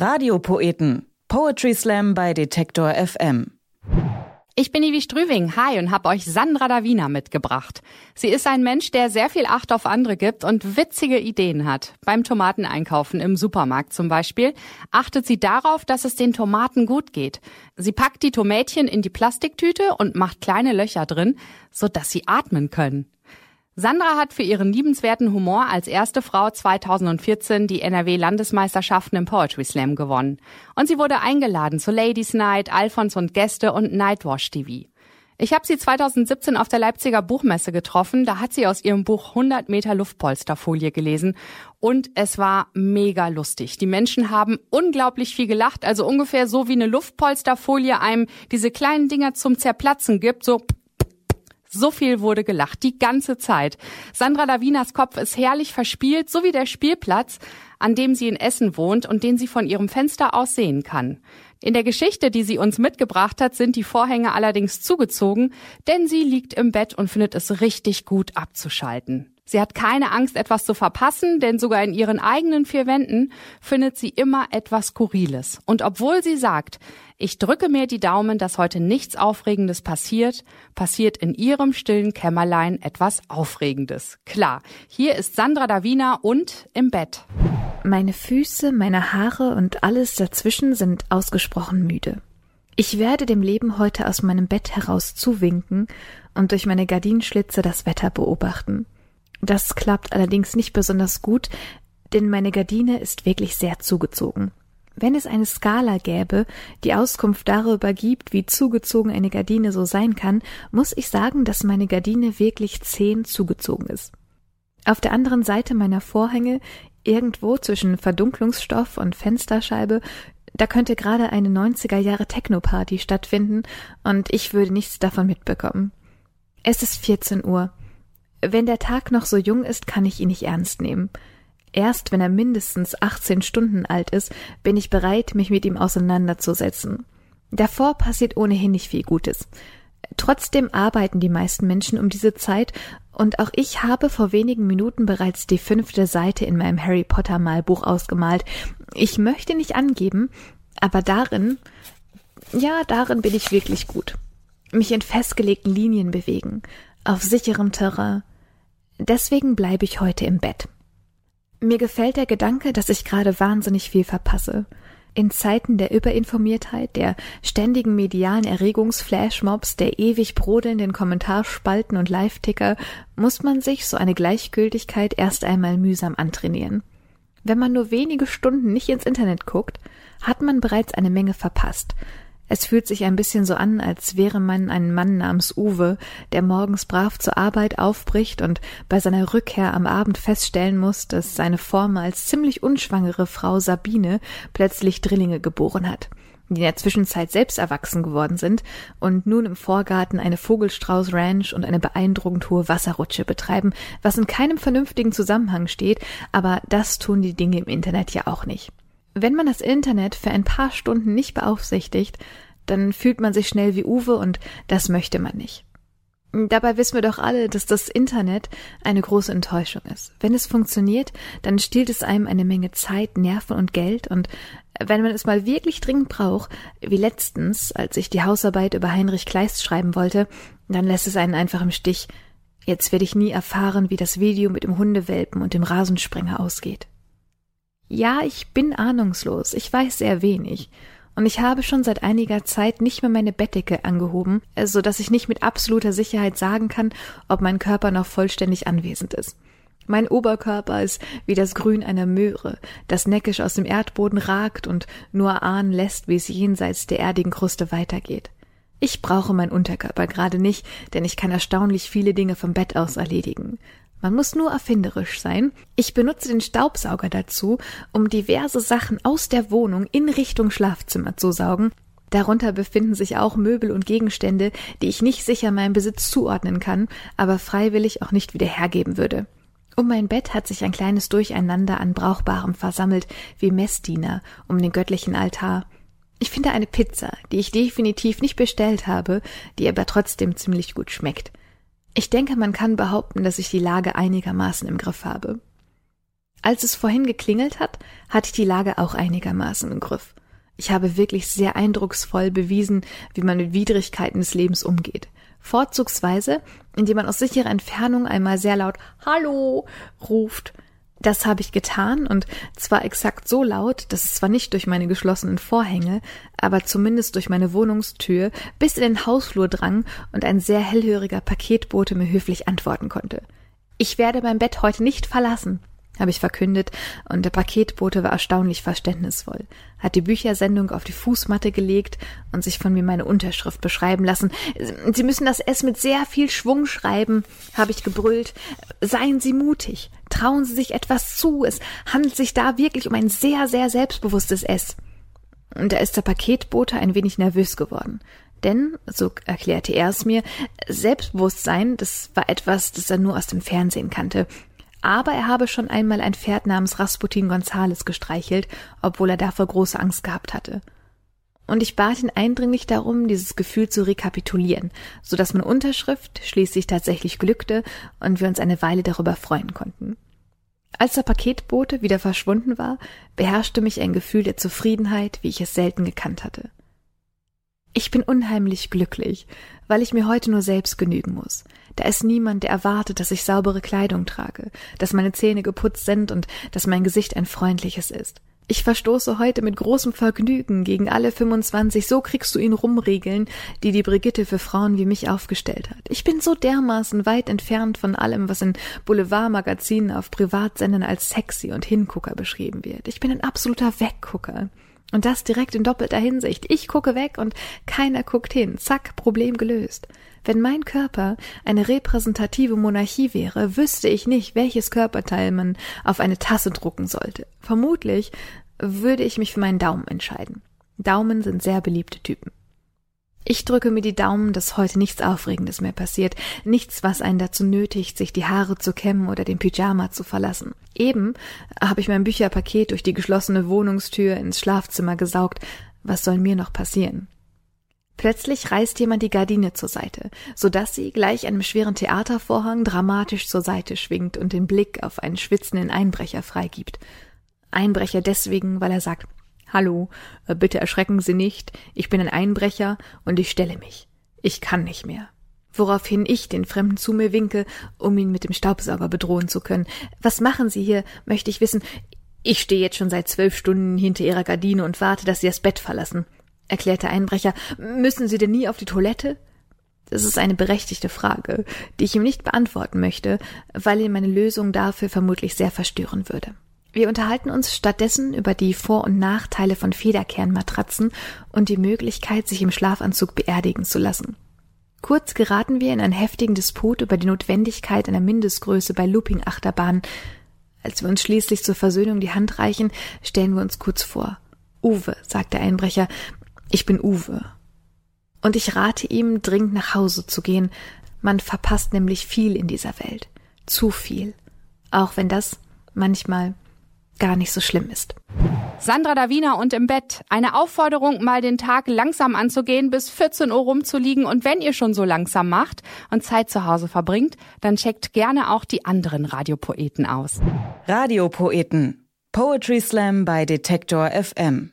Radiopoeten. Poetry Slam bei Detektor FM. Ich bin Ivi Strüving, hi und habe euch Sandra Davina mitgebracht. Sie ist ein Mensch, der sehr viel Acht auf andere gibt und witzige Ideen hat. Beim Tomateneinkaufen im Supermarkt zum Beispiel achtet sie darauf, dass es den Tomaten gut geht. Sie packt die Tomätchen in die Plastiktüte und macht kleine Löcher drin, sodass sie atmen können. Sandra hat für ihren liebenswerten Humor als erste Frau 2014 die NRW-Landesmeisterschaften im Poetry Slam gewonnen. Und sie wurde eingeladen zu Ladies Night, Alphons und Gäste und Nightwash TV. Ich habe sie 2017 auf der Leipziger Buchmesse getroffen. Da hat sie aus ihrem Buch 100 Meter Luftpolsterfolie gelesen. Und es war mega lustig. Die Menschen haben unglaublich viel gelacht. Also ungefähr so wie eine Luftpolsterfolie einem diese kleinen Dinger zum Zerplatzen gibt. So so viel wurde gelacht, die ganze Zeit. Sandra Davinas Kopf ist herrlich verspielt, so wie der Spielplatz, an dem sie in Essen wohnt und den sie von ihrem Fenster aus sehen kann. In der Geschichte, die sie uns mitgebracht hat, sind die Vorhänge allerdings zugezogen, denn sie liegt im Bett und findet es richtig gut abzuschalten. Sie hat keine Angst, etwas zu verpassen, denn sogar in ihren eigenen vier Wänden findet sie immer etwas Skurriles. Und obwohl sie sagt, ich drücke mir die Daumen, dass heute nichts Aufregendes passiert, passiert in ihrem stillen Kämmerlein etwas Aufregendes. Klar, hier ist Sandra Davina und im Bett. Meine Füße, meine Haare und alles dazwischen sind ausgesprochen müde. Ich werde dem Leben heute aus meinem Bett heraus zuwinken und durch meine Gardinenschlitze das Wetter beobachten. Das klappt allerdings nicht besonders gut, denn meine Gardine ist wirklich sehr zugezogen. Wenn es eine Skala gäbe, die Auskunft darüber gibt, wie zugezogen eine Gardine so sein kann, muss ich sagen, dass meine Gardine wirklich zehn zugezogen ist. Auf der anderen Seite meiner Vorhänge, irgendwo zwischen Verdunklungsstoff und Fensterscheibe, da könnte gerade eine 90er Jahre Techno-Party stattfinden und ich würde nichts davon mitbekommen. Es ist 14 Uhr. Wenn der Tag noch so jung ist, kann ich ihn nicht ernst nehmen. Erst wenn er mindestens 18 Stunden alt ist, bin ich bereit, mich mit ihm auseinanderzusetzen. Davor passiert ohnehin nicht viel Gutes. Trotzdem arbeiten die meisten Menschen um diese Zeit und auch ich habe vor wenigen Minuten bereits die fünfte Seite in meinem Harry Potter Malbuch ausgemalt. Ich möchte nicht angeben, aber darin, ja, darin bin ich wirklich gut. Mich in festgelegten Linien bewegen, auf sicherem Terrain. Deswegen bleibe ich heute im Bett. Mir gefällt der Gedanke, dass ich gerade wahnsinnig viel verpasse. In Zeiten der Überinformiertheit, der ständigen medialen Erregungsflashmobs, der ewig brodelnden Kommentarspalten und Live-Ticker muss man sich so eine Gleichgültigkeit erst einmal mühsam antrainieren. Wenn man nur wenige Stunden nicht ins Internet guckt, hat man bereits eine Menge verpasst, es fühlt sich ein bisschen so an, als wäre man ein Mann namens Uwe, der morgens brav zur Arbeit aufbricht und bei seiner Rückkehr am Abend feststellen muss, dass seine former als ziemlich unschwangere Frau Sabine plötzlich Drillinge geboren hat, die in der Zwischenzeit selbst erwachsen geworden sind und nun im Vorgarten eine Vogelstrauß Ranch und eine beeindruckend hohe Wasserrutsche betreiben, was in keinem vernünftigen Zusammenhang steht, aber das tun die Dinge im Internet ja auch nicht. Wenn man das Internet für ein paar Stunden nicht beaufsichtigt, dann fühlt man sich schnell wie Uwe und das möchte man nicht. Dabei wissen wir doch alle, dass das Internet eine große Enttäuschung ist. Wenn es funktioniert, dann stiehlt es einem eine Menge Zeit, Nerven und Geld und wenn man es mal wirklich dringend braucht, wie letztens, als ich die Hausarbeit über Heinrich Kleist schreiben wollte, dann lässt es einen einfach im Stich. Jetzt werde ich nie erfahren, wie das Video mit dem Hundewelpen und dem Rasensprenger ausgeht. Ja, ich bin ahnungslos, ich weiß sehr wenig. Und ich habe schon seit einiger Zeit nicht mehr meine Bettdecke angehoben, äh, so dass ich nicht mit absoluter Sicherheit sagen kann, ob mein Körper noch vollständig anwesend ist. Mein Oberkörper ist wie das Grün einer Möhre, das neckisch aus dem Erdboden ragt und nur ahnen lässt, wie es jenseits der erdigen Kruste weitergeht. Ich brauche meinen Unterkörper gerade nicht, denn ich kann erstaunlich viele Dinge vom Bett aus erledigen. Man muss nur erfinderisch sein. Ich benutze den Staubsauger dazu, um diverse Sachen aus der Wohnung in Richtung Schlafzimmer zu saugen. Darunter befinden sich auch Möbel und Gegenstände, die ich nicht sicher meinem Besitz zuordnen kann, aber freiwillig auch nicht wieder hergeben würde. Um mein Bett hat sich ein kleines Durcheinander an Brauchbarem versammelt, wie Messdiener um den göttlichen Altar. Ich finde eine Pizza, die ich definitiv nicht bestellt habe, die aber trotzdem ziemlich gut schmeckt. Ich denke, man kann behaupten, dass ich die Lage einigermaßen im Griff habe. Als es vorhin geklingelt hat, hatte ich die Lage auch einigermaßen im Griff. Ich habe wirklich sehr eindrucksvoll bewiesen, wie man mit Widrigkeiten des Lebens umgeht. Vorzugsweise, indem man aus sicherer Entfernung einmal sehr laut Hallo ruft. Das habe ich getan und zwar exakt so laut, dass es zwar nicht durch meine geschlossenen Vorhänge, aber zumindest durch meine Wohnungstür bis in den Hausflur drang und ein sehr hellhöriger Paketbote mir höflich antworten konnte. Ich werde mein Bett heute nicht verlassen habe ich verkündet, und der Paketbote war erstaunlich verständnisvoll, hat die Büchersendung auf die Fußmatte gelegt und sich von mir meine Unterschrift beschreiben lassen. Sie müssen das S mit sehr viel Schwung schreiben, habe ich gebrüllt. Seien Sie mutig, trauen Sie sich etwas zu, es handelt sich da wirklich um ein sehr, sehr selbstbewusstes S. Und da ist der Paketbote ein wenig nervös geworden. Denn, so erklärte er es mir, Selbstbewusstsein, das war etwas, das er nur aus dem Fernsehen kannte aber er habe schon einmal ein Pferd namens Rasputin Gonzales gestreichelt, obwohl er davor große Angst gehabt hatte. Und ich bat ihn eindringlich darum, dieses Gefühl zu rekapitulieren, so dass meine Unterschrift schließlich tatsächlich glückte und wir uns eine Weile darüber freuen konnten. Als der Paketbote wieder verschwunden war, beherrschte mich ein Gefühl der Zufriedenheit, wie ich es selten gekannt hatte. Ich bin unheimlich glücklich, weil ich mir heute nur selbst genügen muss. Da ist niemand, der erwartet, dass ich saubere Kleidung trage, dass meine Zähne geputzt sind und dass mein Gesicht ein freundliches ist. Ich verstoße heute mit großem Vergnügen gegen alle 25, so kriegst du ihn rumregeln, die die Brigitte für Frauen wie mich aufgestellt hat. Ich bin so dermaßen weit entfernt von allem, was in Boulevardmagazinen auf Privatsendern als sexy und Hingucker beschrieben wird. Ich bin ein absoluter Weggucker. Und das direkt in doppelter Hinsicht. Ich gucke weg und keiner guckt hin. Zack, Problem gelöst. Wenn mein Körper eine repräsentative Monarchie wäre, wüsste ich nicht, welches Körperteil man auf eine Tasse drucken sollte. Vermutlich würde ich mich für meinen Daumen entscheiden. Daumen sind sehr beliebte Typen. Ich drücke mir die Daumen, dass heute nichts Aufregendes mehr passiert, nichts, was einen dazu nötigt, sich die Haare zu kämmen oder den Pyjama zu verlassen. Eben habe ich mein Bücherpaket durch die geschlossene Wohnungstür ins Schlafzimmer gesaugt. Was soll mir noch passieren? Plötzlich reißt jemand die Gardine zur Seite, so dass sie gleich einem schweren Theatervorhang dramatisch zur Seite schwingt und den Blick auf einen schwitzenden Einbrecher freigibt. Einbrecher deswegen, weil er sagt, Hallo, äh, bitte erschrecken Sie nicht, ich bin ein Einbrecher und ich stelle mich. Ich kann nicht mehr. Woraufhin ich den Fremden zu mir winke, um ihn mit dem Staubsauger bedrohen zu können. Was machen Sie hier, möchte ich wissen. Ich stehe jetzt schon seit zwölf Stunden hinter Ihrer Gardine und warte, dass Sie das Bett verlassen erklärte Einbrecher, müssen Sie denn nie auf die Toilette? Das ist eine berechtigte Frage, die ich ihm nicht beantworten möchte, weil ihn meine Lösung dafür vermutlich sehr verstören würde. Wir unterhalten uns stattdessen über die Vor- und Nachteile von Federkernmatratzen und die Möglichkeit, sich im Schlafanzug beerdigen zu lassen. Kurz geraten wir in einen heftigen Disput über die Notwendigkeit einer Mindestgröße bei Looping-Achterbahnen. Als wir uns schließlich zur Versöhnung die Hand reichen, stellen wir uns kurz vor. Uwe, sagt der Einbrecher, ich bin Uwe. Und ich rate ihm, dringend nach Hause zu gehen. Man verpasst nämlich viel in dieser Welt. Zu viel. Auch wenn das manchmal gar nicht so schlimm ist. Sandra Davina und im Bett. Eine Aufforderung, mal den Tag langsam anzugehen, bis 14 Uhr rumzuliegen. Und wenn ihr schon so langsam macht und Zeit zu Hause verbringt, dann checkt gerne auch die anderen Radiopoeten aus. Radiopoeten. Poetry Slam bei Detektor FM.